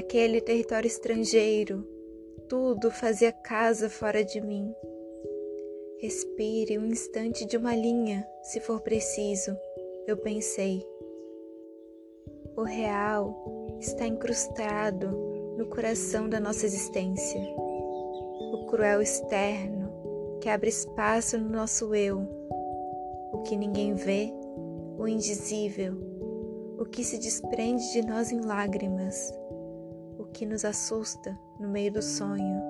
Naquele território estrangeiro, tudo fazia casa fora de mim. Respire um instante de uma linha, se for preciso, eu pensei. O real está incrustado no coração da nossa existência. O cruel externo que abre espaço no nosso eu. O que ninguém vê, o indizível, o que se desprende de nós em lágrimas, que nos assusta no meio do sonho,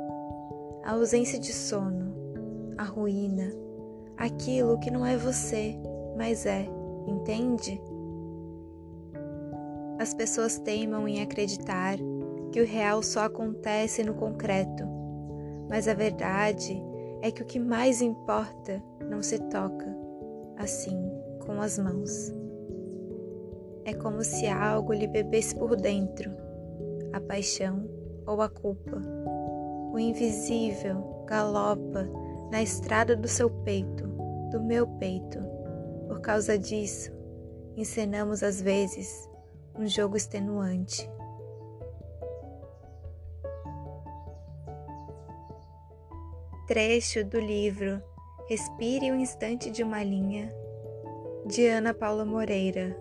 a ausência de sono, a ruína, aquilo que não é você, mas é, entende? As pessoas teimam em acreditar que o real só acontece no concreto, mas a verdade é que o que mais importa não se toca, assim, com as mãos. É como se algo lhe bebesse por dentro, a paixão ou a culpa. O invisível galopa na estrada do seu peito, do meu peito. Por causa disso, encenamos às vezes um jogo extenuante. Trecho do livro Respire um instante de uma linha, de Ana Paula Moreira.